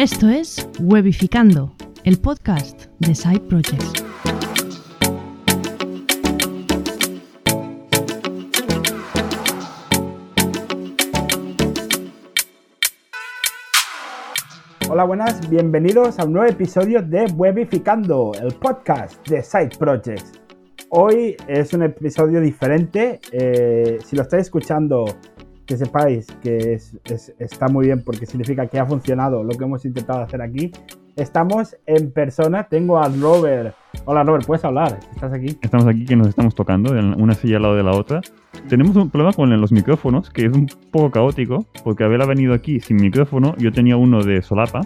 Esto es Webificando, el podcast de Side Projects. Hola, buenas, bienvenidos a un nuevo episodio de Webificando, el podcast de Side Projects. Hoy es un episodio diferente. eh, si lo estáis escuchando, que sepáis que es- es- está muy bien porque significa que ha funcionado lo que hemos intentado hacer aquí. Estamos en persona. Tengo a Robert. Hola, Robert, puedes hablar. ¿Estás aquí? Estamos aquí que nos estamos tocando, en una silla al lado de la otra. Tenemos un problema con los micrófonos, que es un poco caótico, porque Abel ha venido aquí sin micrófono, yo tenía uno de solapa,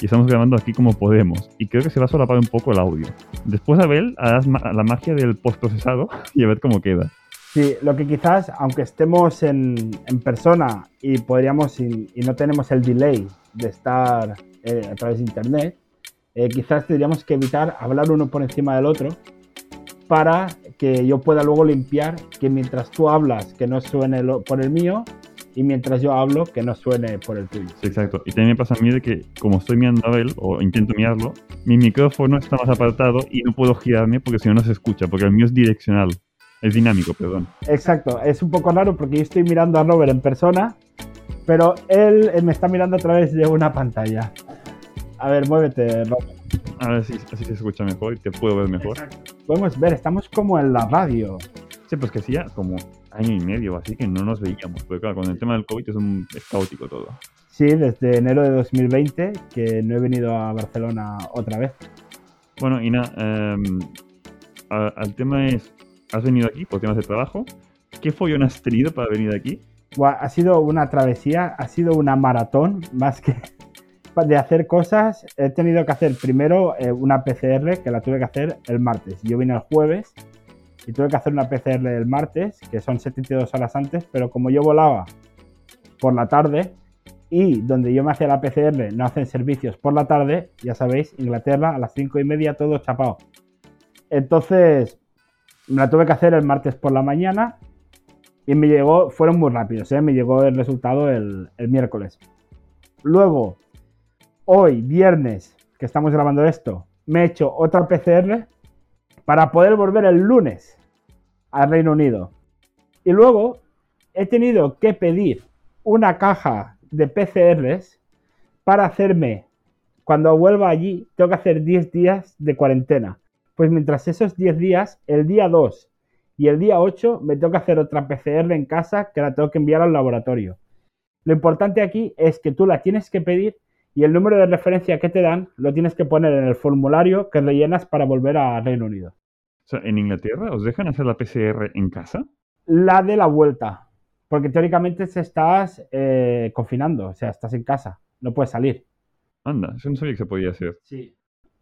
y estamos grabando aquí como podemos. Y creo que se va a solapar un poco el audio. Después Abel hará ma- la magia del postprocesado y a ver cómo queda. Sí, lo que quizás, aunque estemos en, persona y podríamos y, no tenemos el delay de estar eh, a través de internet, eh, quizás tendríamos que evitar hablar uno por encima del otro para que yo pueda luego limpiar que mientras tú hablas que no suene por el mío y mientras yo hablo que no suene por el tuyo. Sí, exacto. Y también me pasa a mí de que, como estoy mirando a Abel, o intento mirarlo, mi micrófono está más apartado y no puedo girarme porque si no, no se escucha, porque el mío es direccional. Es dinámico, perdón. Exacto, es un poco raro porque yo estoy mirando a Robert en persona, pero él eh, me está mirando a través de una pantalla. A ver, muévete, Robert. A ver si así se escucha mejor y te puedo ver mejor. Podemos ver, estamos como en la radio. Sí, pues que hacía como año y medio, así que no nos veíamos. Porque claro, con el tema del COVID es, un, es caótico todo. Sí, desde enero de 2020 que no he venido a Barcelona otra vez. Bueno, y nada, em, a- al tema es, has venido aquí por temas de trabajo. ¿Qué follón has tenido para venir aquí? Ha sido una travesía, ha sido una maratón más que de hacer cosas. He tenido que hacer primero eh, una PCR que la tuve que hacer el martes. Yo vine el jueves y tuve que hacer una PCR el martes, que son 72 horas antes, pero como yo volaba por la tarde y donde yo me hacía la PCR no hacen servicios por la tarde, ya sabéis, Inglaterra a las 5 y media todo chapado. Entonces me la tuve que hacer el martes por la mañana y me llegó, fueron muy rápidos, ¿eh? me llegó el resultado el, el miércoles. Luego, hoy, viernes, que estamos grabando esto, me he hecho otra PCR para poder volver el lunes al Reino Unido. Y luego he tenido que pedir una caja de PCRs para hacerme, cuando vuelva allí, tengo que hacer 10 días de cuarentena. Pues mientras esos 10 días, el día 2 y el día 8 me tengo que hacer otra PCR en casa que la tengo que enviar al laboratorio. Lo importante aquí es que tú la tienes que pedir y el número de referencia que te dan lo tienes que poner en el formulario que rellenas para volver a Reino Unido. O sea, ¿en Inglaterra os dejan hacer la PCR en casa? La de la vuelta, porque teóricamente se estás eh, confinando, o sea, estás en casa, no puedes salir. Anda, eso no sabía que se podía hacer. Sí.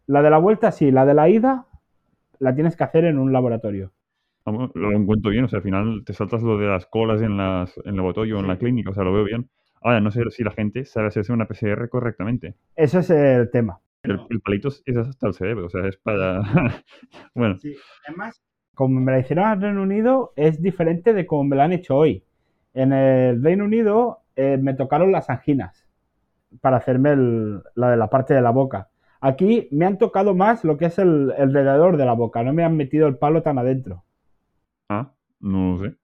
La de la vuelta sí, la de la ida la tienes que hacer en un laboratorio. Lo encuentro bien, o sea, al final te saltas lo de las colas en, las, en el laboratorio o en la clínica, o sea, lo veo bien. Ahora, no sé si la gente sabe hacerse una PCR correctamente. Eso es el tema. El, el palito es hasta el cerebro, o sea, es para... bueno, Sí, además, como me la hicieron al Reino Unido, es diferente de como me la han hecho hoy. En el Reino Unido eh, me tocaron las anginas para hacerme el- la de la parte de la boca. Aquí me han tocado más lo que es el, el alrededor de la boca, no me han metido el palo tan adentro. ah, no lo sé.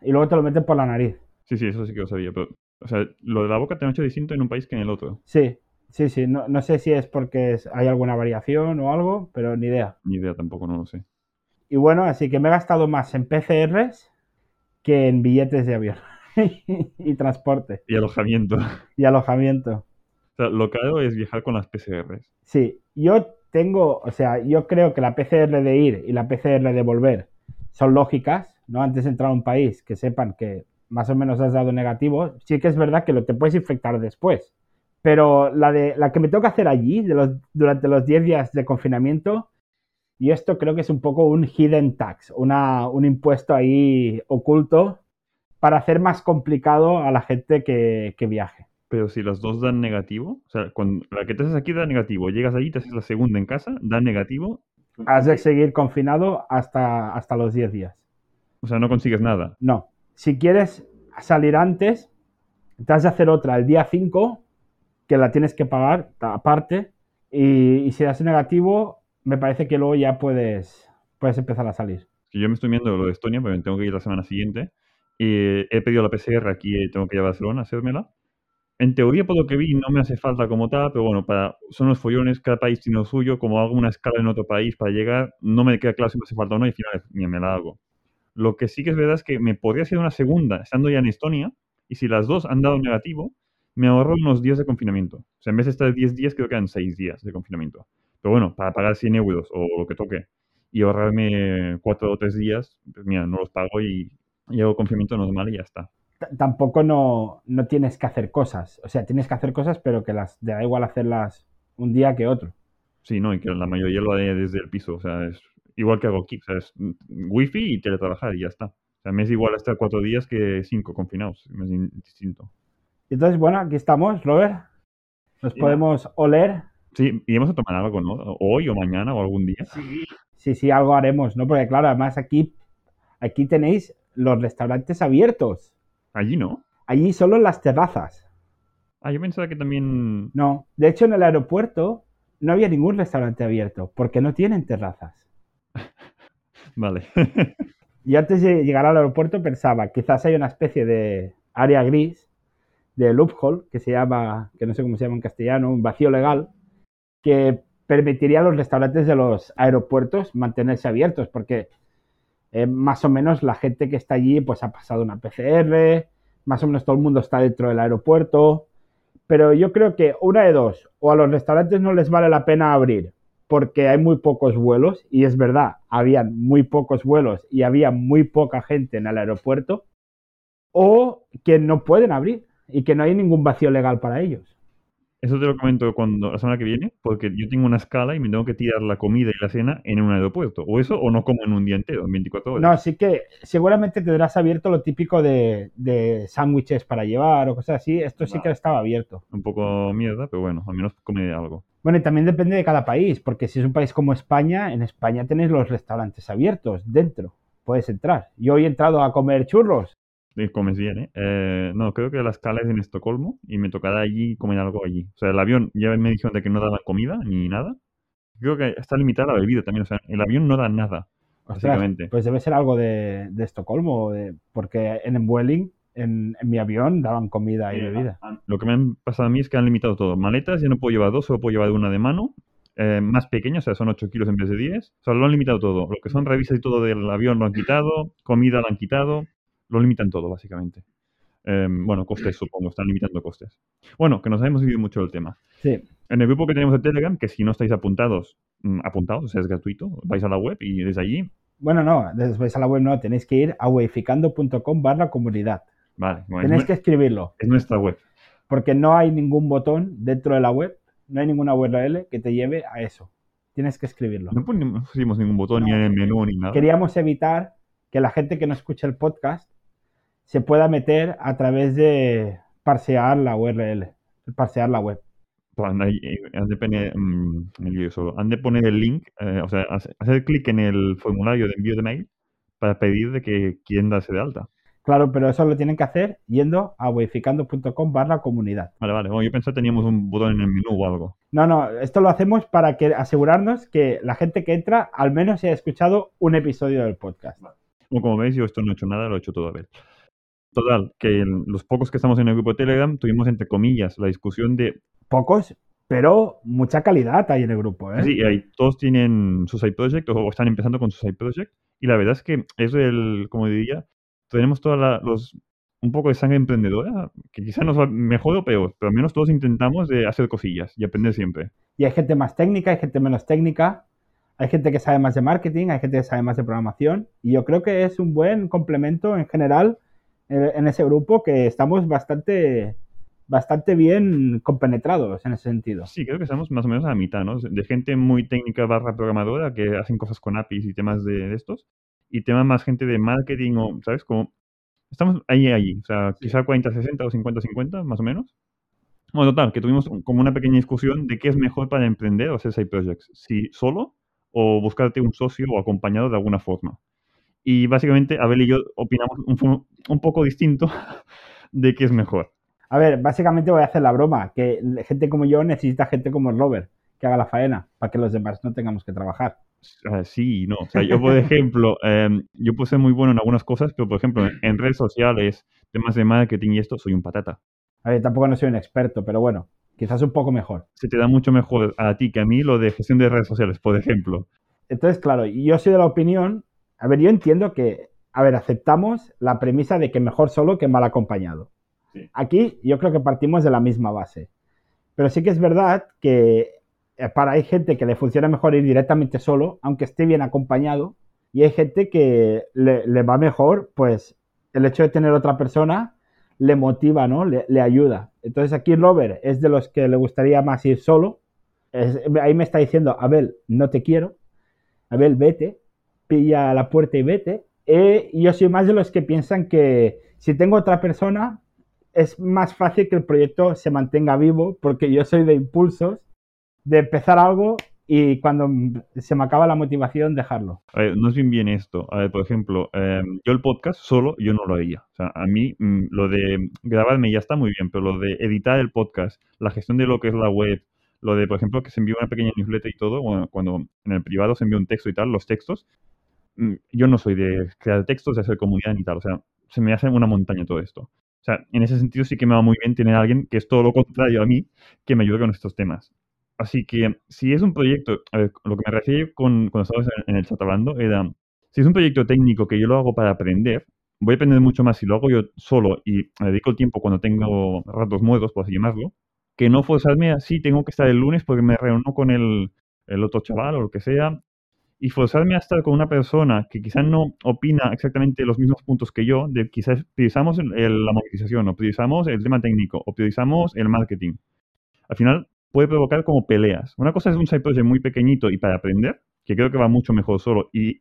Y luego te lo meten por la nariz. Sí, sí, eso sí que lo sabía, pero... O sea, lo de la boca te han hecho distinto en un país que en el otro. Sí, sí, sí. No, no sé si es porque es- hay alguna variación o algo, pero ni idea. Ni idea tampoco, no lo sé. Y bueno, así que me he gastado más en PCRs que en billetes de avión y transporte Y alojamiento. y alojamiento. Sea, lo caro es viajar con las PCRs. Sí, yo tengo, o sea, yo creo que la PCR de ir y la PCR de volver son lógicas, ¿no? Antes de entrar a un país, que sepan que más o menos has dado negativo. Sí que es verdad que lo te puedes infectar después. Pero la, de, la que me toca hacer allí, durante los 10 días de confinamiento, y esto creo que es un poco un hidden tax, una, un impuesto ahí oculto para hacer más complicado a la gente que, que viaje. Pero si las dos dan negativo, o sea, cuando la que te haces aquí da negativo, llegas allí, te haces la segunda en casa, da negativo, Has de seguir confinado hasta, hasta los 10 días. o sea, no consigues nada. No. Si quieres salir antes, te has de hacer otra el día 5 que la tienes que pagar aparte y, y si das negativo, me parece que luego ya puedes, puedes empezar a salir. Yo me estoy viendo lo de Estonia, pero tengo que ir la semana siguiente. Y he pedido la PCR aquí, y tengo que ir a Barcelona a hacérmela. En teoría, por lo que vi, no me hace falta como tal, pero bueno, para, son los follones, cada país tiene lo suyo, como hago una escala en otro país para llegar, no me queda claro si me hace falta o no, y al final ni me la hago. Lo que sí que es verdad es que me podría hacer una segunda estando ya en Estonia, y si las dos han dado negativo, me ahorro unos días de confinamiento. O sea, en vez de estar 10 días, creo que eran 6 días de confinamiento. Pero bueno, para pagar 100 euros o lo que toque y ahorrarme 4 o 3 días, pues mira, no los pago y, y hago confinamiento normal y ya está. Tampoco no, no tienes que hacer cosas. O sea, tienes que hacer cosas, pero que las te da igual hacerlas un día que otro. Sí, no, y que la mayoría lo haré desde el piso. O sea, es igual que hago aquí. O sea, es wifi y teletrabajar y ya está. O sea, me es igual estar 4 días que 5 confinados. Me es in- distinto. Entonces, bueno, aquí estamos, Robert. Nos podemos oler. Sí, y vamos a tomar algo, ¿no? Hoy o mañana o algún día. Sí, sí, algo haremos, ¿no? Porque claro, además aquí, aquí tenéis los restaurantes abiertos. Allí no. Allí solo en las terrazas. Ah, yo pensaba que también. No, de hecho en el aeropuerto no había ningún restaurante abierto porque no tienen terrazas. Vale. Y antes de llegar al aeropuerto pensaba, quizás hay una especie de área gris, de loophole, que se llama, que no sé cómo se llama en castellano, un vacío legal, que permitiría a los restaurantes de los aeropuertos mantenerse abiertos, porque eh, más o menos la gente que está allí pues ha pasado una PCR, más o menos todo el mundo está dentro del aeropuerto, pero yo creo que una de dos, o a los restaurantes no les vale la pena abrir porque hay muy pocos vuelos, y es verdad, habían muy pocos vuelos y había muy poca gente en el aeropuerto, o que no pueden abrir y que no hay ningún vacío legal para ellos. Eso te lo comento cuando la semana que viene, porque yo tengo una escala y me tengo que tirar la comida y la cena en un aeropuerto. O eso, o no como en un día entero, en 24 horas. No, así que seguramente tendrás abierto lo típico de, de sándwiches para llevar o cosas así. Esto sí que estaba abierto. Un poco mierda, pero bueno, al menos come algo. Bueno, y también depende de cada país, porque si es un país como España, en España tenéis los restaurantes abiertos dentro. Puedes entrar. Yo hoy he entrado a comer churros. Bien, ¿eh? Eh, No, creo que la escala es en Estocolmo y me tocará allí comer algo allí. O sea, el avión ya me dijeron de que no daban comida ni nada. Creo que está limitada la bebida también. O sea, el avión no da nada, Ostras, básicamente. pues debe ser algo de, de Estocolmo, de- porque en Vueling, en, en mi avión, daban comida y Eh, bebida. Lo que me han pasado a mí es que han limitado todo. Maletas ya no puedo llevar dos, solo puedo llevar una de mano. eh, más pequeña, o sea, son 8 kilos en vez de 10. O sea, lo han limitado todo. Lo que son revistas y todo del avión lo han quitado. Comida lo han quitado. Lo limitan todo, básicamente. Eh, bueno, costes, supongo. Están limitando costes. Bueno, que nos hemos ido mucho del tema. Sí, En el grupo que tenemos de Telegram, que si no estáis apuntados, mm, apuntados, o sea, es gratuito, vais a la web y desde allí, bueno, no, después a la web no, tenéis que ir a weificando.com barra comunidad. vale, bueno, Tenéis que escribirlo, es nuestra web. porque no hay ningún botón dentro de la web, no hay ninguna URL que te lleve a eso. Tienes que escribirlo. No pusimos ningún botón ni en el menú ni nada. Queríamos evitar que la gente que no escucha el podcast se pueda meter a través de parsear la URL, parsear la web. Pues han, de- eh, han de poner, mm. Han de poner el link, eh, o sea, hace- hacer clic en el formulario de envío de mail para pedir de que quieren darse de alta. Claro, pero eso lo tienen que hacer yendo a weificando.com barra comunidad. Vale, vale. Bueno, yo pensaba que teníamos un botón en el menú o algo. No, no, esto lo hacemos para que asegurarnos que la gente que entra al menos haya escuchado un episodio del podcast. Bueno, como veis, yo esto no he hecho nada, lo he hecho todo a ver. Total, que en los pocos que estamos en el grupo de Telegram tuvimos, entre comillas, la discusión de Pocos, pero mucha calidad hay en el grupo, ¿eh? Sí, ahí todos tienen su side project o están empezando con su side project. Y la verdad es que es el, como diría, tenemos toda la- los, un poco de sangre emprendedora, que quizás nos va mejor o peor, pero al menos todos intentamos de hacer cosillas y aprender siempre. Y hay gente más técnica, hay gente menos técnica, hay gente que sabe más de marketing, hay gente que sabe más de programación. Y yo creo que es un buen complemento en general en ese grupo que estamos bastante, bastante bien compenetrados en ese sentido. Sí, creo que estamos más o menos a la mitad, ¿no? De gente muy técnica barra programadora que hacen cosas con APIs y temas de, de estos, y temas más gente de marketing o, ¿sabes? Como estamos ahí, ahí, o sea, quizá 40-60 o 50-50, más o menos. Bueno, total, que tuvimos como una pequeña discusión de qué es mejor para emprender o hacer side projects, si solo o buscarte un socio o acompañado de alguna forma. Y básicamente Abel y yo opinamos un, poco distinto de qué es mejor. A ver, básicamente voy a hacer la broma, que gente como yo necesita gente como el Robert, que haga la faena, para que los demás no tengamos que trabajar. Ah, sí, no. O sea, yo, por ejemplo, em, yo puedo ser muy bueno en algunas cosas, pero, por ejemplo, en, en redes sociales, temas de marketing y esto, soy un patata. A ver, tampoco no soy un experto, pero bueno, quizás un poco mejor. Se te da mucho mejor a ti que a mí lo de gestión de redes sociales, por ejemplo. Entonces, claro, yo soy de la opinión, a ver, yo entiendo que, a ver, aceptamos la premisa de que mejor solo que mal acompañado. Sí. Aquí yo creo que partimos de la misma base. Pero sí que es verdad que eh, para hay gente que le funciona mejor ir directamente solo, aunque esté bien acompañado, y hay gente que le, le va mejor, pues el hecho de tener otra persona le motiva, ¿no? Le, le ayuda. Entonces aquí Robert es de los que le gustaría más ir solo. Es- ahí me está diciendo, Abel, no te quiero. Abel, vete. Pilla la puerta y vete. Eh, yo soy más de los que piensan que si tengo otra persona, es más fácil que el proyecto se mantenga vivo, porque yo soy de impulsos, de empezar algo y cuando se me acaba la motivación, dejarlo. A ver, no es bien bien esto. A ver, por ejemplo, em, yo el podcast solo, yo no lo haría. O sea, a mí mm, lo de grabarme ya está muy bien, pero lo de editar el podcast, la gestión de lo que es la web, lo de, por ejemplo, que se envía una pequeña newsletter y todo, bueno, cuando en el privado se envía un texto y tal, los textos, yo no soy de crear textos, de hacer comunidad ni tal. O sea, se me hace una montaña todo esto. O sea, en ese sentido sí que me va muy bien tener a alguien que es todo lo contrario a mí, que me ayude con estos temas. Así que si es un proyecto, a ver, lo que me refiero con, cuando estabas en, en el chat hablando era, si es un proyecto técnico que yo lo hago para aprender, voy a aprender mucho más si lo hago yo solo y me dedico el tiempo cuando tengo ratos muertos, por así llamarlo, que no forzarme así, tengo que estar el lunes porque me reúno con el, el otro chaval o lo que sea, y forzarme a estar con una persona que quizás no opina exactamente los mismos puntos que yo, de quizás priorizamos la monetización, o priorizamos el tema técnico, o priorizamos el marketing. Al final puede provocar como peleas. Una cosa es un side project muy pequeñito y para aprender, que creo que va mucho mejor solo y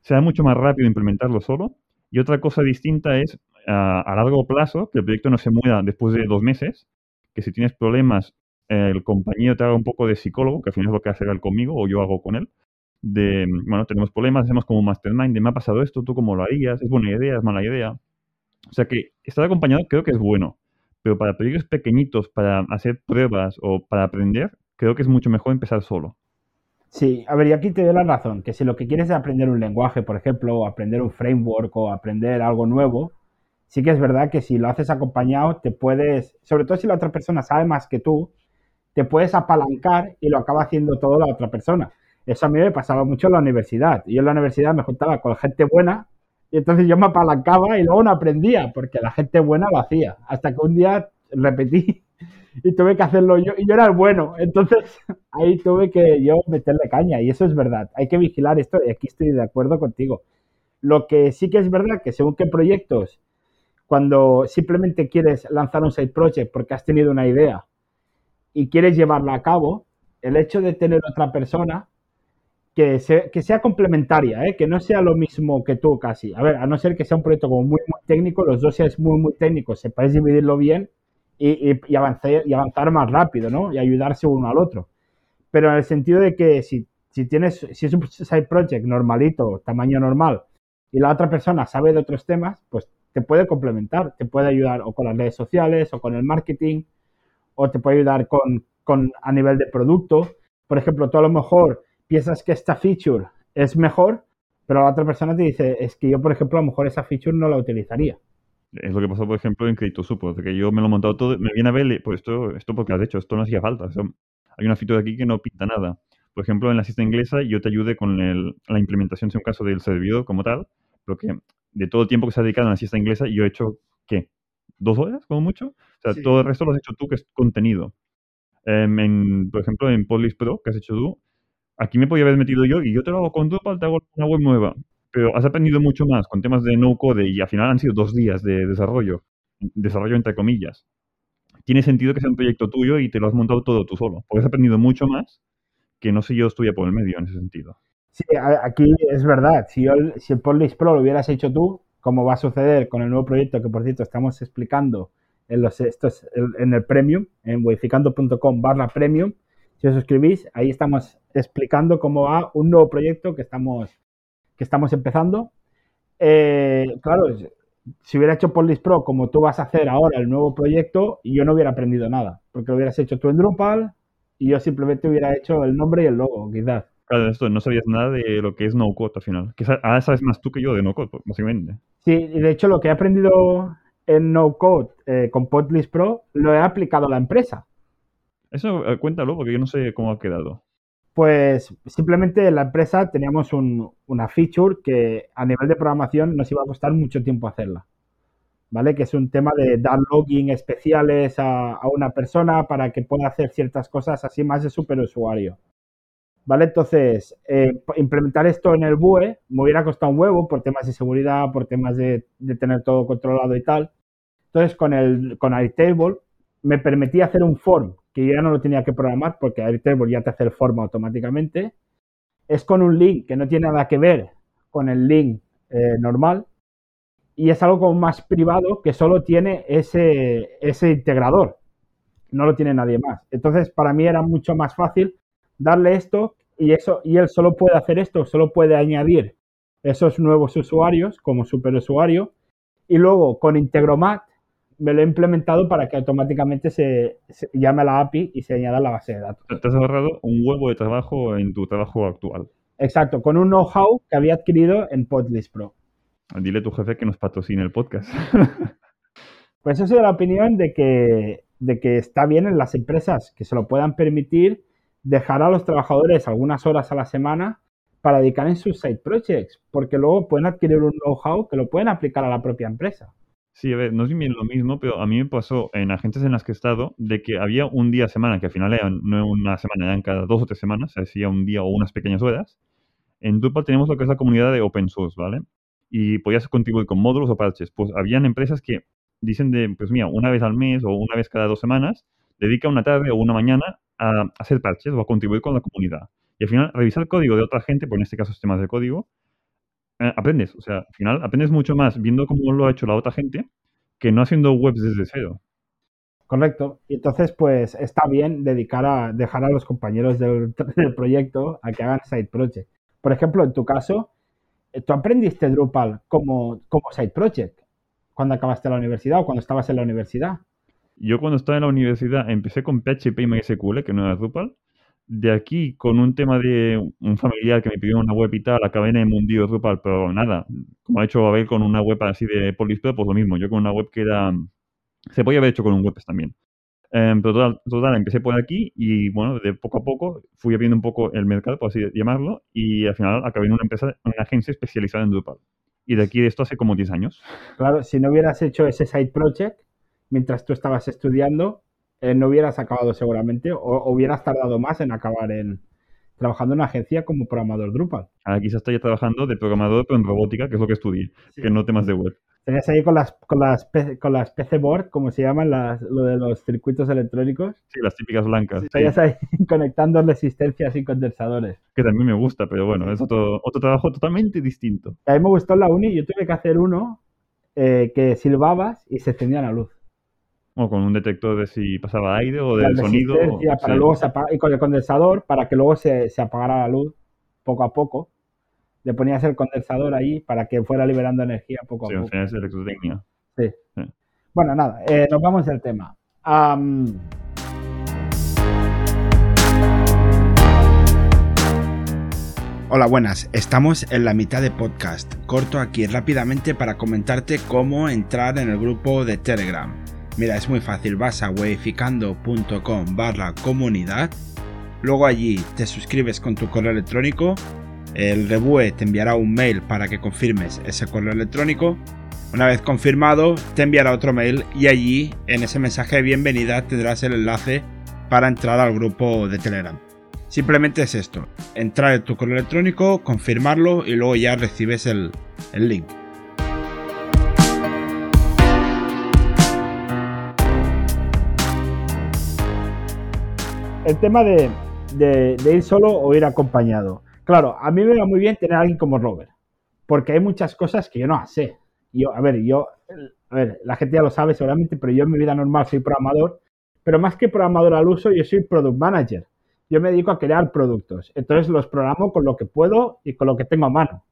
será mucho más rápido implementarlo solo. Y otra cosa distinta es ah, a largo plazo, que el proyecto no se muera después de dos meses, que si tienes problemas, el compañero te haga un poco de psicólogo, que al final es lo que hace él conmigo o yo hago con él. De, bueno, tenemos problemas, hacemos como un mastermind, de me ha pasado esto, tú cómo lo harías, es buena idea, es mala idea. O sea que estar acompañado creo que es bueno, pero para proyectos pequeñitos, para hacer pruebas o para aprender, creo que es mucho mejor empezar solo. Sí, a ver, y aquí te doy la razón, que si lo que quieres es aprender un lenguaje, por ejemplo, o aprender un framework o aprender algo nuevo, sí que es verdad que si lo haces acompañado, te puedes, sobre todo si la otra persona sabe más que tú, te puedes apalancar y lo acaba haciendo todo la otra persona. Eso a mí me pasaba mucho en la universidad. Yo en la universidad me juntaba con gente buena y entonces yo me apalancaba y luego no aprendía porque la gente buena lo hacía. Hasta que un día repetí y tuve que hacerlo yo y yo era el bueno. Entonces ahí tuve que yo meterle caña y eso es verdad. Hay que vigilar esto y aquí estoy de acuerdo contigo. Lo que sí que es verdad que según qué proyectos, cuando simplemente quieres lanzar un side project porque has tenido una idea y quieres llevarla a cabo, el hecho de tener otra persona que, se- que sea complementaria, ¿eh? que no sea lo mismo que tú casi. A ver, a no ser que sea un proyecto como muy, muy técnico, los dos seáis muy, muy técnicos, sepáis dividirlo bien y, avanzar, y avanzar más rápido, ¿no? Y ayudarse uno al otro. Pero en el sentido de que si, si tienes, si es un side project normalito, tamaño normal, y la otra persona sabe de otros temas, pues te puede complementar, te puede ayudar o con las redes sociales o con el marketing, o te puede ayudar con, con a nivel de producto. Por ejemplo, tú a lo mejor piensas que esta feature es mejor, pero la otra persona te dice, es que yo, por ejemplo, a lo mejor esa feature no la utilizaría. Es lo que pasó, por ejemplo, en Crédito Supo, de que yo me lo he montado todo, me viene a ver, pues esto, esto porque has hecho, esto no hacía falta. o sea, hay una feature aquí que no pinta nada. Por ejemplo, en la cista inglesa yo te ayude con el- la implementación, si un caso del servidor como tal, pero que de todo el tiempo que se ha dedicado a la siesta inglesa, yo he hecho, ¿qué? ¿Dos horas como mucho? O sea, Sí. todo el resto lo has hecho tú, que es contenido. Em, en, por ejemplo, en Podlist Pro, que has hecho tú, aquí me podía haber metido yo y yo te lo hago con Drupal, te hago una web nueva. Pero has aprendido mucho más con temas de no-code y al final han sido dos días de desarrollo. Desarrollo entre comillas. Tiene sentido que sea un proyecto tuyo y te lo has montado todo tú solo. Porque has aprendido mucho más que no sé yo estuviera por el medio en ese sentido. Sí, aquí es verdad. Si, yo, si el Podlist Pro lo hubieras hecho tú, como va a suceder con el nuevo proyecto que, por cierto, estamos explicando en, los, estos, en el Premium, en wayficando.com barra Premium, si os suscribís, ahí estamos explicando cómo va un nuevo proyecto que estamos, que estamos empezando. Eh, claro, si hubiera hecho Podlist Pro como tú vas a hacer ahora el nuevo proyecto, yo no hubiera aprendido nada, porque lo hubieras hecho tú en Drupal y yo simplemente hubiera hecho el nombre y el logo, quizás. Claro, esto no sabías nada de lo que es no code al final. Quizás ahora sabes más tú que yo de no code, básicamente. Sí, y de hecho lo que he aprendido en no code eh, con Podlist Pro lo he aplicado a la empresa. Eso eh, cuéntalo porque yo no sé cómo ha quedado. Pues simplemente en la empresa teníamos un- una feature que a nivel de programación nos iba a costar mucho tiempo hacerla. ¿Vale? Que es un tema de dar login especiales a, una persona para que pueda hacer ciertas cosas así más de superusuario. ¿Vale? Entonces, eh, implementar esto en el BUE me hubiera costado un huevo por temas de seguridad, por temas de, de tener todo controlado y tal. Entonces, con el con Airtable me permitía hacer un form que ya no lo tenía que programar porque Airtable ya te hace el form automáticamente. Es con un link que no tiene nada que ver con el link eh, normal y es algo como más privado que solo tiene ese, ese integrador. No lo tiene nadie más. Entonces, para mí era mucho más fácil darle esto y eso y él solo puede hacer esto, solo puede añadir esos nuevos usuarios como superusuario y luego con Integromat me lo he implementado para que automáticamente se, se llame a la API y se añada a la base de datos. Te has ahorrado un huevo de trabajo en tu trabajo actual. Exacto, con un know-how que había adquirido en Podlist Pro. Dile a tu jefe que nos patrocine el podcast. Pues eso de la opinión de que, de que está bien en las empresas que se lo puedan permitir dejar a los trabajadores algunas horas a la semana para dedicar en sus side projects, porque luego pueden adquirir un know-how que lo pueden aplicar a la propia empresa. Sí, a ver, no es bien lo mismo, pero a mí me pasó en agencias en las que he estado de que había un día a semana, que al final eran no una semana, eran cada dos o tres semanas, se hacía un día o unas pequeñas horas. En Drupal tenemos lo que es la comunidad de open source, ¿vale? Y podías contribuir con módulos o parches. Pues habían empresas que dicen de, pues mira, una vez al mes o una vez cada dos semanas, dedica una tarde o una mañana a hacer parches o a contribuir con la comunidad. Y al final, revisar código de otra gente, pues en este caso sistemas de código, eh, aprendes. O sea, al final aprendes mucho más viendo cómo lo ha hecho la otra gente que no haciendo webs desde cero. Correcto. Y entonces, pues está bien dedicar a dejar a los compañeros del, del proyecto a que hagan side project. Por ejemplo, en tu caso, eh, tú aprendiste Drupal como, como side project cuando acabaste la universidad o cuando estabas en la universidad. Yo cuando estaba en la universidad empecé con PHP y MySQL, que no era Drupal. De aquí, con un tema de un familiar que me pidió una web y tal, acabé en el mundillo Drupal, pero nada, como ha hecho Abel con una web así de Polispro, pues lo mismo. Yo con una web que era... Se podía haber hecho con un WordPress también. Eh, pero total, total, empecé por aquí y bueno, de poco a poco fui abriendo un poco el mercado, por así llamarlo, y al final acabé en una empresa, una agencia especializada en Drupal. Y de aquí de esto hace como 10 años. Claro, si no hubieras hecho ese side project mientras tú estabas estudiando, eh, no hubieras acabado seguramente o, o hubieras tardado más en acabar en trabajando en una agencia como programador Drupal. Ahora quizás estoy trabajando de programador, pero en robótica, que es lo que estudié, Sí. que no temas de web. Tenías ahí con las, con las, con las PC board, como se llaman, las, lo de los circuitos electrónicos. Sí, las típicas blancas. sí. Estarías ahí conectando resistencias y condensadores. que también me gusta, pero bueno, es otro, otro trabajo totalmente distinto. A mí me gustó en la uni, yo tuve que hacer uno eh, que silbabas y se encendía la luz. O con un detector de si pasaba aire o del sonido. para sí. luego se apaga- y con el condensador para que luego se, se apagara la luz poco a poco. Le ponías el condensador ahí para que fuera liberando energía poco a Sí, al poco. es electrotecnia. Sí. Sí. Bueno, nada, eh, nos vamos del tema. Hola, buenas. Estamos en la mitad de podcast. Corto aquí rápidamente para comentarte cómo entrar en el grupo de Telegram. Mira, es muy fácil. Vas a weificando.com barra comunidad. Luego allí te suscribes con tu correo electrónico. El Rebue te enviará un mail para que confirmes ese correo electrónico. Una vez confirmado, te enviará otro mail y allí, en ese mensaje de bienvenida, tendrás el enlace para entrar al grupo de Telegram. Simplemente es esto, entrar en tu correo electrónico, confirmarlo y luego ya recibes el, el link. El tema de, ir solo o ir acompañado. Claro, a mí me va muy bien tener a alguien como Robert, porque hay muchas cosas que yo no sé. Yo, a ver, yo, a ver, la gente ya lo sabe seguramente, pero yo en mi vida normal soy programador, pero más que programador al uso, yo soy product manager. Yo me dedico a crear productos. Entonces los programo con lo que puedo y con lo que tengo a mano.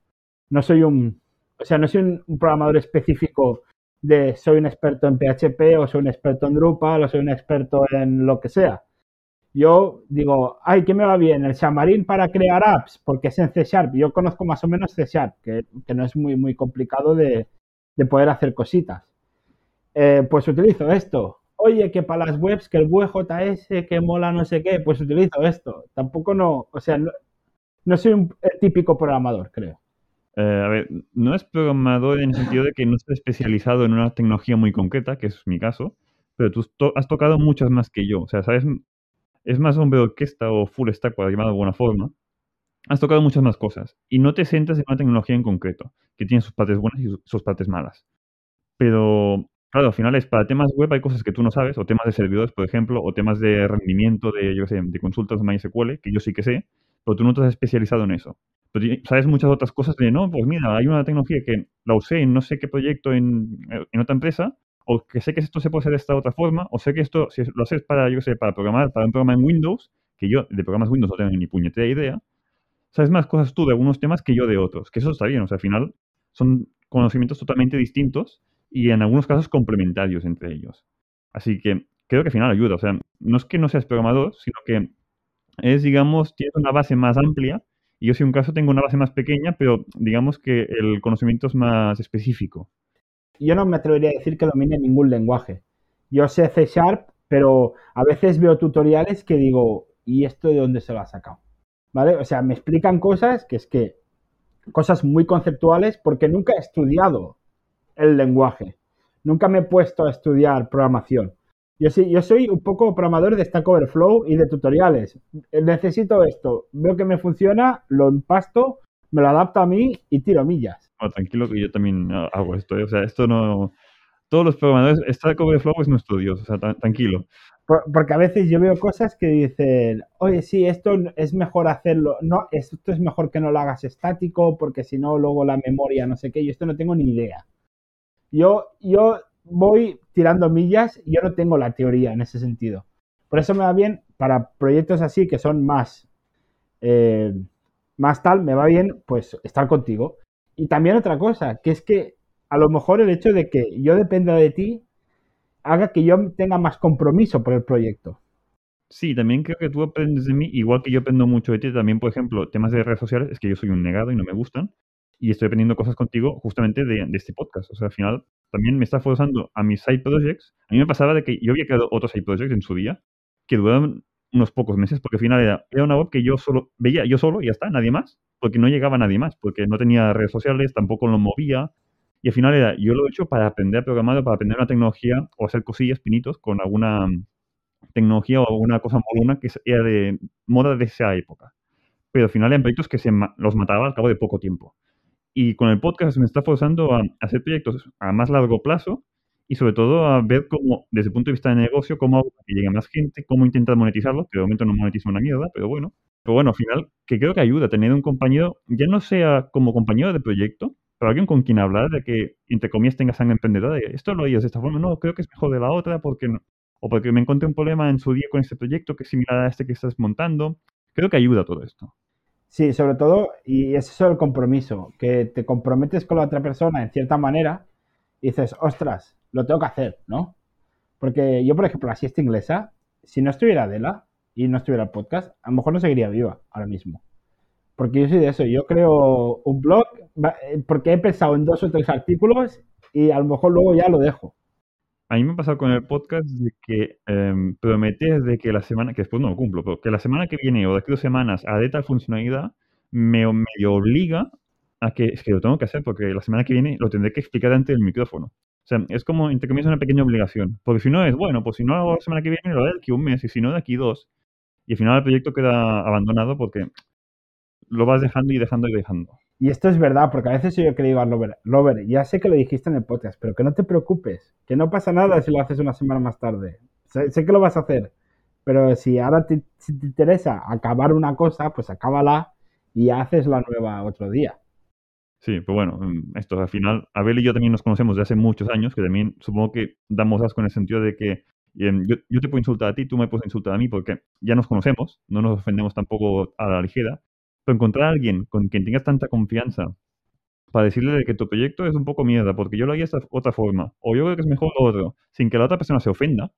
No soy un, o sea, no soy un programador específico de soy un experto en PHP o soy un experto en Drupal o soy un experto en lo que sea. Yo digo, ay, ¿qué me va bien? El Xamarin para crear apps, porque es en C Sharp. Yo conozco más o menos C Sharp, que, que no es muy, muy complicado de, de poder hacer cositas. Eh, pues utilizo esto. Oye, que para las webs, que el WebJS, que mola no sé qué, pues utilizo esto. Tampoco no, o sea, no, no soy un típico programador, creo. Eh, a ver, no es programador en el sentido de que no está especializado en una tecnología muy concreta, que es mi caso, pero tú has tocado muchas más que yo. O sea, sabes, es más hombre de orquesta o full stack, por llamarlo de alguna forma. Has tocado muchas más cosas y no te centras en una tecnología en concreto, que tiene sus partes buenas y sus, partes malas. Pero, claro, al final es para temas web hay cosas que tú no sabes, o temas de servidores, por ejemplo, o temas de rendimiento de, yo sé, de consultas de MySQL, que yo sí que sé, pero tú no te especializado en eso. Pero sabes muchas otras cosas de, no, pues mira, hay una tecnología que la usé en no sé qué proyecto en, en otra empresa, o que sé que esto se puede hacer de esta otra forma, o sé que esto, si lo haces para, yo sé, para programar, para un programa en Windows, que yo de programas Windows no tengo ni puñetera idea, sabes más cosas tú de algunos temas que yo de otros, que eso está bien, o sea, al final son conocimientos totalmente distintos y en algunos casos complementarios entre ellos. Así que creo que al final ayuda, o sea, no es que no seas programador, sino que es, digamos, tienes una base más amplia y yo si un caso tengo una base más pequeña, pero digamos que el conocimiento es más específico. Yo no me atrevería a decir que domine ningún lenguaje. Yo sé C Sharp, pero a veces veo tutoriales que digo, ¿y esto de dónde se lo ha sacado? ¿Vale? O sea, me explican cosas que es que, cosas muy conceptuales, porque nunca he estudiado el lenguaje. Nunca me he puesto a estudiar programación. Yo, sí, yo soy un poco programador de Stack Overflow y de tutoriales. Necesito esto, veo que me funciona, lo empasto, me lo adapto a mí y tiro millas. Tranquilo que yo también ah, hago esto, ¿eh? o sea, esto no... Todos los programadores, Stack Overflow es nuestro Dios, o sea, tranquilo. Por- Porque a veces yo veo cosas que dicen, oye, sí, esto es mejor hacerlo, no, esto es mejor que no lo hagas estático, porque si no, luego la memoria, no sé qué, yo esto no tengo ni idea. Yo, yo voy tirando millas y yo no tengo la teoría en ese sentido. Por eso me va bien para proyectos así que son más, eh, más tal, me va bien pues estar contigo. Y también otra cosa, que es que a lo mejor el hecho de que yo dependa de ti haga que yo tenga más compromiso por el proyecto. Sí, también creo que tú aprendes de mí, igual que yo aprendo mucho de ti, también, por ejemplo, temas de redes sociales, es que yo soy un negado y no me gustan, y estoy aprendiendo cosas contigo justamente de, este podcast. O sea, al final también me está forzando a mis side projects. A mí me pasaba de que yo había creado otros side projects en su día, que duraban unos pocos meses, porque al final era, era una web que yo solo veía yo solo y ya está, nadie más, porque no llegaba nadie más, porque no tenía redes sociales, tampoco lo movía, y al final era, yo lo he hecho para aprender a programar, para aprender una tecnología o hacer cosillas, pinitos, con alguna mm, tecnología o alguna cosa molona que era de moda de esa época. Pero al final eran proyectos que se los mataba al cabo de poco tiempo. Y con el podcast me está forzando a hacer proyectos a más largo plazo y sobre todo a ver cómo, desde el punto de vista de negocio, cómo hago que llegue más gente, cómo intentar monetizarlo, que de momento no monetizo una mierda, pero bueno. Pero bueno, al final, que creo que ayuda tener un compañero, ya no sea como compañero de proyecto, pero alguien con quien hablar de que, entre comillas, tenga sangre emprendedora. de, Esto lo harías de esta forma, no, creo que es mejor de la otra, porque no. O porque me encontré un problema en su día con este proyecto que es similar a este que estás montando. Creo que ayuda todo esto. Sí, sobre todo, y es eso el compromiso, que te comprometes con la otra persona en cierta manera y dices, ostras, lo tengo que hacer, ¿no? Porque yo, por ejemplo, la siesta inglesa, si no estuviera Adela y no estuviera el podcast, a lo mejor no seguiría viva ahora mismo. Porque yo soy de eso, yo creo un blog eh, porque he pensado en dos o tres artículos y a lo mejor luego ya lo dejo. A mí me ha pasado con el podcast de que em, prometes de que la semana, que después no lo cumplo, pero que la semana que viene o de aquí a dos semanas haré tal funcionalidad, me medio obliga a que es que lo tengo que hacer porque la semana que viene lo tendré que explicar ante el micrófono. O sea, es como, entre comillas, una pequeña obligación. Porque si no es, bueno, pues si no lo hago la semana que viene, lo de aquí un mes, y si no, de aquí dos. Y al final el proyecto queda abandonado porque lo vas dejando y dejando y dejando. Y esto es verdad, porque a veces yo que le digo a Robert, Robert, ya sé que lo dijiste en el podcast, pero que no te preocupes, que no pasa nada si lo haces una semana más tarde. Sé, sé que lo vas a hacer, pero si ahora te, si te interesa acabar una cosa, pues acábala y haces la nueva otro día. Sí, pero bueno, mm, esto al final, Abel y yo también nos conocemos de hace muchos años, que también supongo que damos asco en el sentido de que em, yo, te puedo insultar a ti, tú me puedes insultar a mí, porque ya nos conocemos, no nos ofendemos tampoco a la ligera, pero encontrar a alguien con quien tengas tanta confianza para decirle de que tu proyecto es un poco mierda, porque yo lo haría de otra forma, o yo creo que es mejor lo otro, sin que la otra persona se ofenda,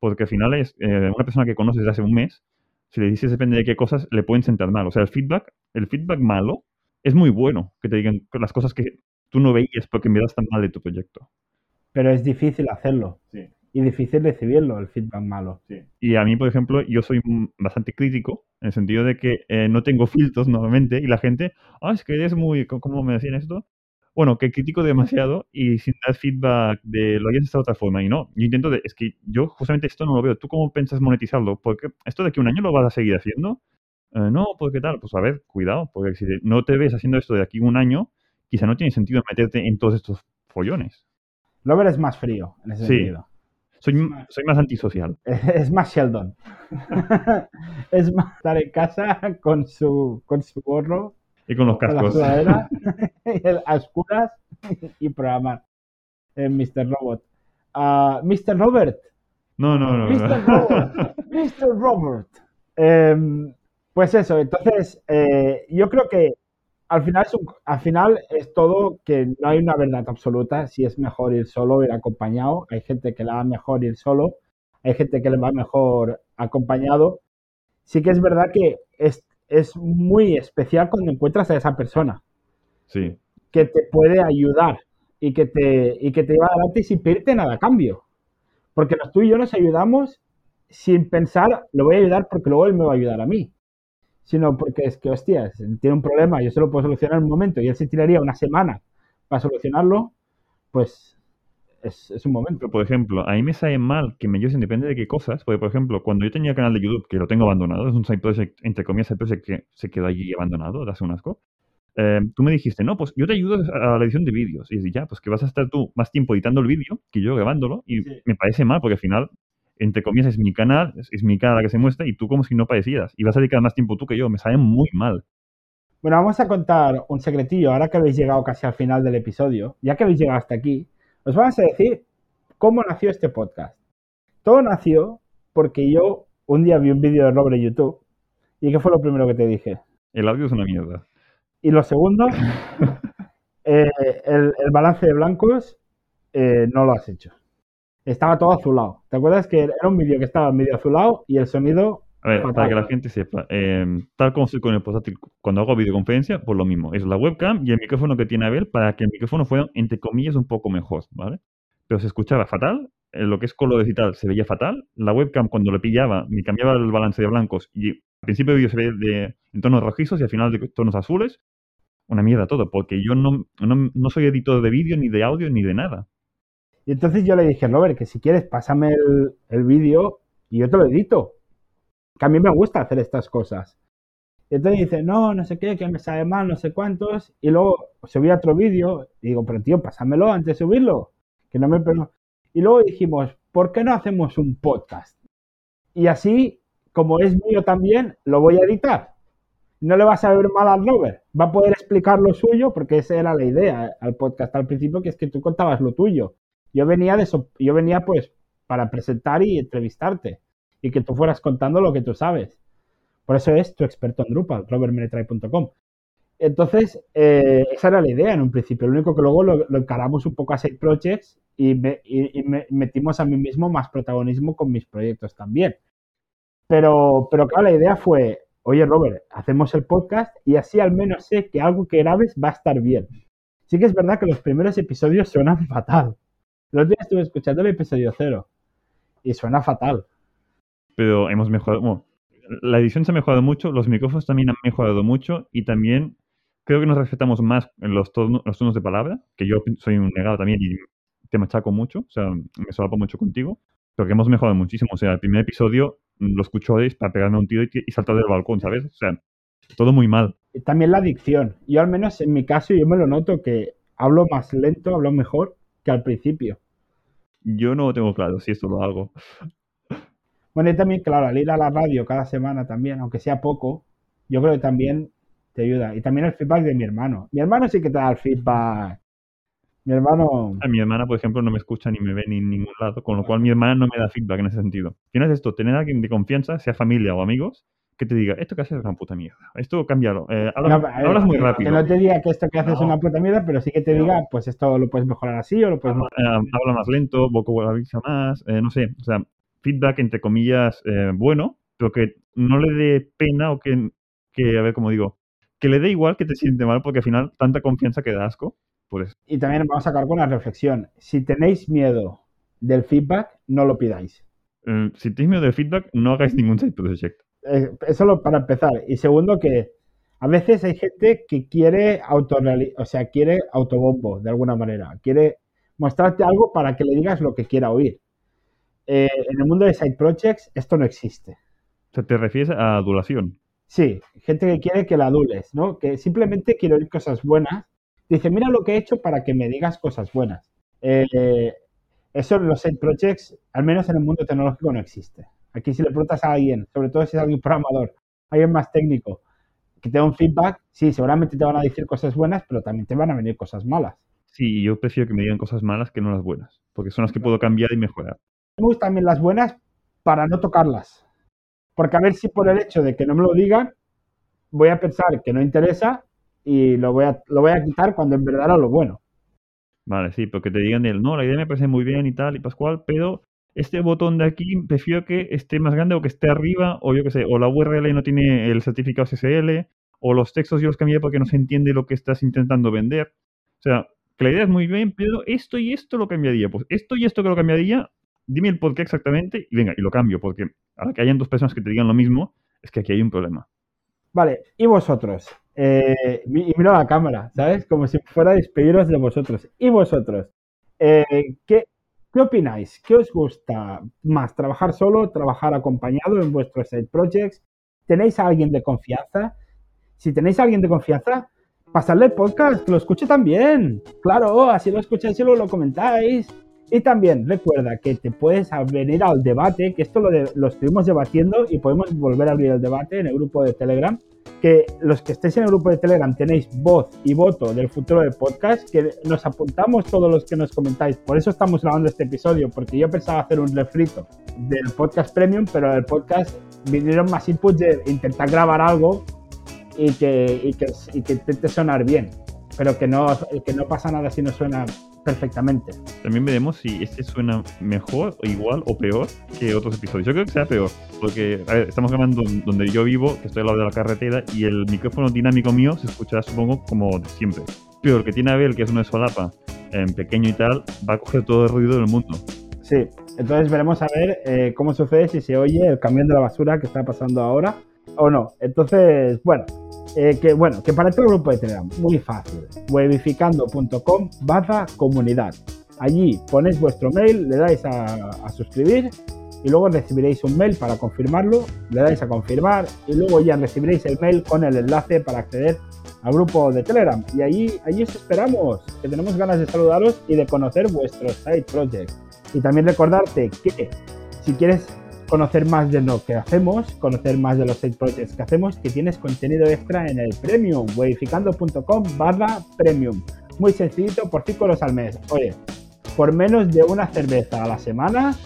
porque al final es eh, una persona que conoces desde hace un mes, si le dices depende de qué cosas, le pueden sentar mal. O sea, el feedback, el feedback malo es muy bueno, que te digan las cosas que tú no veías porque miras tan mal de tu proyecto. Pero es difícil hacerlo. Sí. Y difícil recibirlo, el feedback malo. Y a mí, por ejemplo, yo soy bastante crítico, en el sentido de que eh, no tengo filtros normalmente, y la gente, ah, es que eres muy, ¿cómo me decían esto? Bueno, que critico demasiado y sin dar feedback de lo hayas de esta otra forma. Y no, yo intento, de, es que yo justamente esto no lo veo. ¿Tú cómo piensas monetizarlo? Porque esto de aquí un año lo vas a seguir haciendo. Eh, no, pues qué tal, pues a ver, cuidado, porque si no te ves haciendo esto de aquí un año, quizá no tiene sentido meterte en todos estos follones. Lover es más frío en ese Sí. sentido. Soy, soy más antisocial. Es más Sheldon. es más estar en casa con su, con su gorro, Y con los con la cascos. sudadera, y el- a oscuras y programar en Mr. Robot. Ah, Mr. Robert. No, no, no. Mr. no. Robert. Mr. Robert. Em, pues eso, entonces eh, yo creo que al final, es un- al final es todo que no hay una verdad absoluta si es mejor ir solo o ir acompañado. Hay gente que le va mejor ir solo, hay gente que le va mejor acompañado. Sí que es verdad que es, es muy especial cuando encuentras a esa persona Sí, que te puede ayudar y que te, y que te lleva adelante sin pedirte nada a cambio. Porque tú y yo nos ayudamos sin pensar, lo voy a ayudar porque luego él me va a ayudar a mí. Sino porque es que, hostias, tiene un problema, yo se lo puedo solucionar en un momento y él se tiraría una semana para solucionarlo, pues es, es un momento. Por ejemplo, a mí me sale mal que me ayudes depende de qué cosas. Porque, por ejemplo, cuando yo tenía el canal de YouTube, que lo tengo abandonado, es un side project, entre comillas, side project que se quedó allí abandonado, hace un asco. eh, tú me dijiste, no, pues yo te ayudo a la edición de vídeos. Y dije, ya, pues que vas a estar tú más tiempo editando el vídeo que yo grabándolo. Y Sí. me parece mal, porque al final, entre comillas, es mi canal, es, es mi cara la que se muestra, y tú como si no parecieras. Y vas a dedicar más tiempo tú que yo. Me sale muy mal. Bueno, vamos a contar un secretillo, ahora que habéis llegado casi al final del episodio, ya que habéis llegado hasta aquí, os vamos a decir cómo nació este podcast. Todo nació porque yo un día vi un vídeo de Robert en YouTube y ¿qué fue lo primero que te dije? El audio es una mierda. Y lo segundo, eh, el, el balance de blancos eh, no lo has hecho. Estaba todo azulado. ¿Te acuerdas que era un vídeo que estaba medio azulado y el sonido A ver, Fatal. para que la gente sepa, eh, tal como estoy con el portátil, cuando hago videoconferencia, pues lo mismo. Es la webcam y el micrófono que tiene Abel para que el micrófono fuera, entre comillas, un poco mejor, ¿vale? Pero se escuchaba fatal, eh, lo que es colores y tal se veía fatal. La webcam, cuando le pillaba, me cambiaba el balance de blancos y al principio del vídeo se ve de, en tonos rojizos y al final de tonos azules. Una mierda todo, porque yo no, no, no soy editor de vídeo, ni de audio, ni de nada. Y entonces yo le dije, Robert, que si quieres, pásame el, el vídeo y yo te lo edito. Que a mí me gusta hacer estas cosas. Y entonces dice, no, no sé qué, que me sale mal, no sé cuántos. Y luego subí otro vídeo y digo, pero tío, pásamelo antes de subirlo. Que no me Y luego dijimos, ¿por qué no hacemos un podcast? Y así, como es mío también, lo voy a editar. No le vas a ver mal al Robert. Va a poder explicar lo suyo, porque esa era la idea al podcast al principio, que es que tú contabas lo tuyo. Yo venía de yo venía pues para presentar y entrevistarte y que tú fueras contando lo que tú sabes. Por eso es tu experto en Drupal, robertmenetray.com. Entonces, eh, esa era la idea en un principio. Lo único que luego lo, lo encaramos un poco a side projects y, me- y me- metimos a mí mismo más protagonismo con mis proyectos también. Pero, pero claro, la idea fue, oye Robert, hacemos el podcast y así al menos sé que algo que grabes va a estar bien. Sí que es verdad que los primeros episodios suenan fatal. El otro día estuve escuchando el episodio cero y suena fatal. pero hemos mejorado. bueno, la edición se ha mejorado mucho, los micrófonos también han mejorado mucho y también creo que nos respetamos más en los tonos, los tonos de palabra, que yo soy un negado también y te machaco mucho, o sea, me solapo mucho contigo, pero que hemos mejorado muchísimo. O sea, el primer episodio lo escucháis para pegarme un tiro y, y saltar del balcón, ¿sabes? O sea, todo muy mal. También la dicción. Yo al menos en mi caso yo me lo noto que hablo más lento, hablo mejor que al principio. Yo no tengo claro si esto lo hago. Bueno, y también, claro, al ir a la radio cada semana también, aunque sea poco, yo creo que también te ayuda. Y también el feedback de mi hermano. Mi hermano sí que te da el feedback. Mi hermano... A mi hermana, por ejemplo, no me escucha ni me ve ni en ningún lado, con lo cual mi hermana no me da feedback en ese sentido. ¿Tienes esto? Tener a alguien de confianza, sea familia o amigos, que te diga, esto que haces es una puta mierda. Esto cámbialo. Eh, No, hablas muy que rápido. no te diga que esto que haces es una puta mierda, pero sí que te diga, pues esto lo puedes mejorar así o lo puedes habla, eh, habla más lento, vocabulariza más, eh, no sé, o sea, feedback entre comillas eh, bueno, pero que no le dé pena o que, que, a ver cómo digo, que le dé igual que te siente mal porque al final tanta confianza que da asco. Pues Y también vamos a acabar con una reflexión. Si tenéis miedo del feedback, no lo pidáis. eh, si tenéis miedo del feedback, no hagáis ningún side project. Eh, eso lo- para empezar. Y segundo, que a veces hay gente que quiere o sea, quiere autobombo de alguna manera. Quiere mostrarte algo para que le digas lo que quiera oír. Eh, en el mundo de side projects esto no existe. Te refieres a adulación. Sí, gente que quiere que la adules, ¿no? Que simplemente quiere oír cosas buenas. Dice, mira lo que he hecho para que me digas cosas buenas. Eh, eso en los side projects, al menos en el mundo tecnológico, no existe. Aquí si le preguntas a alguien, sobre todo si es alguien programador, alguien más técnico, que te da un feedback, sí, seguramente te van a decir cosas buenas, pero también te van a venir cosas malas. Sí, yo prefiero que me digan cosas malas que no las buenas, porque son las que puedo cambiar y mejorar. Me gustan también las buenas para no tocarlas. Porque a ver si por el hecho de que no me lo digan, voy a pensar que no interesa y lo voy a, lo voy a quitar cuando en verdad era lo bueno. Vale, sí, porque te digan el, no, la idea me parece muy bien y tal y pascual, pero este botón de aquí prefiero que esté más grande o que esté arriba, o yo qué sé, o la URL no tiene el certificado SSL, o los textos yo los cambié porque no se entiende lo que estás intentando vender. O sea, que la idea es muy bien, pero esto y esto lo cambiaría. Pues esto y esto que lo cambiaría, dime el por qué exactamente y venga, y lo cambio, porque ahora que hayan dos personas que te digan lo mismo, es que aquí hay un problema. Vale, y vosotros. Eh, y miro a la cámara, ¿sabes? Como si fuera a despediros de vosotros. Y vosotros. Eh, ¿qué, ¿Qué opináis? ¿Qué os gusta más? ¿Trabajar solo? ¿Trabajar acompañado en vuestros side projects? ¿Tenéis a alguien de confianza? Si tenéis a alguien de confianza, pasadle el podcast, que lo escuche también. Claro, así lo escucháis y lo comentáis. Y también recuerda que te puedes venir al debate, que esto lo, de- lo estuvimos debatiendo y podemos volver a abrir el debate en el grupo de Telegram. Que los que estéis en el grupo de Telegram tenéis voz y voto del futuro del podcast, que nos apuntamos todos los que nos comentáis. Por eso estamos grabando este episodio, porque yo pensaba hacer un refrito del podcast premium, pero del podcast vinieron más inputs de intentar grabar algo y que, y que, y que intente sonar bien, pero que no, que no pasa nada si no suena perfectamente. También veremos si este suena mejor, igual o peor que otros episodios. Yo creo que sea peor, porque a ver, estamos grabando donde yo vivo, que estoy al lado de la carretera, y el micrófono dinámico mío se escuchará, supongo, como de siempre. Pero el que tiene Abel, que es de solapa, en pequeño y tal, va a coger todo el ruido del mundo. Sí, entonces veremos a ver eh, cómo sucede si se oye el camión de la basura que está pasando ahora o no. Entonces, bueno, eh, que bueno, que para todo el grupo de Telegram, muy fácil, webificando.com barra comunidad. Allí ponéis vuestro mail, le dais a, a suscribir y luego recibiréis un mail para confirmarlo, le dais a confirmar y luego ya recibiréis el mail con el enlace para acceder al grupo de Telegram. Y allí, allí os esperamos, que tenemos ganas de saludaros y de conocer vuestros side projects. Y también recordarte que si quieres conocer más de lo que hacemos, conocer más de los side projects que hacemos, que tienes contenido extra en el Premium, webificando.com barra Premium. Muy sencillito, por 5 euros al mes. Oye, por menos de una cerveza a la semana,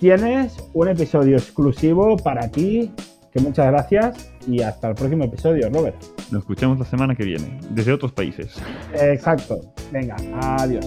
tienes un episodio exclusivo para ti. Que muchas gracias y hasta el próximo episodio, Robert. Nos escuchamos la semana que viene, desde otros países. Exacto. Venga, adiós.